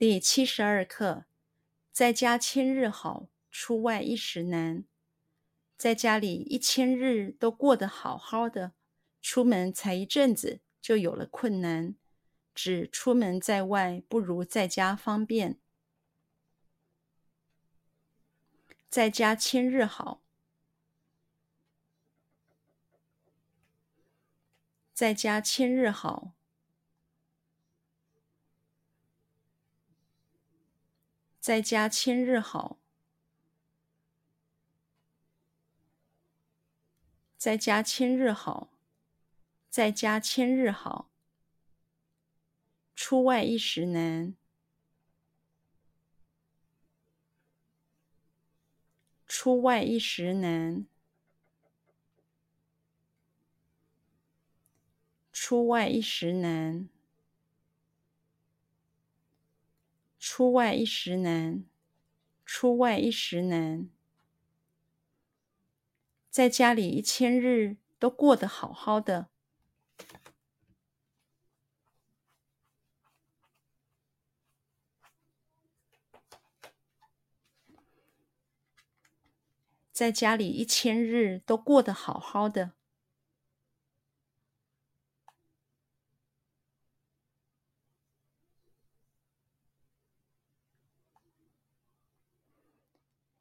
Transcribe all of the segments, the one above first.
第七十二课，在家千日好，出外一时难。在家里一千日都过得好好的，出门才一阵子就有了困难，指出门在外不如在家方便。在家千日好，在家千日好。在家千日好，在家千日好，在家千日好。出外一时难，出外一时难，出外一时难。出外一时难，出外一时难。在家里一千日都过得好好的，在家里一千日都过得好好的。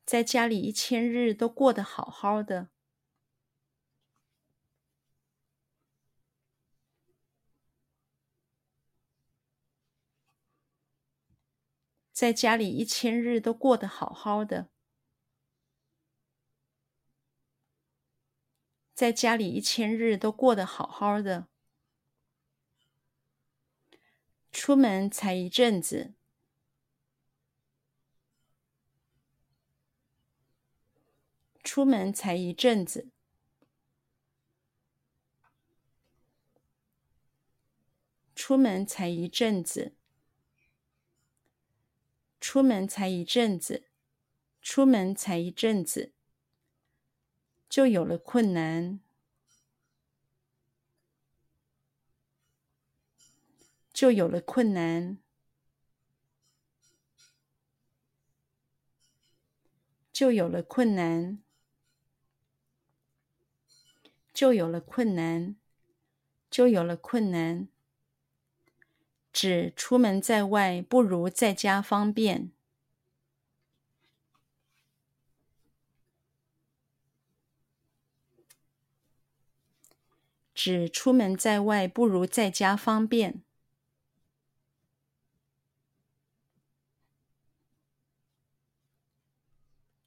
在家里一千日都过得好好的，在家里一千日都过得好好的，在家里一千日都过得好好的，出门才一阵子。出门才一阵子，出门才一阵子，出门才一阵子，出门才一阵子，就有了困难，就有了困难，就有了困难。就有了困难，就有了困难。指出门在外不如在家方便。指出门在外不如在家方便。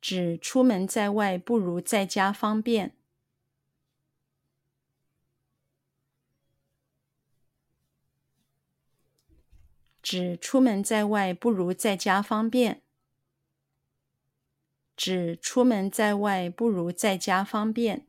指出门在外不如在家方便。指出门在外不如在家方便。指出门在外不如在家方便。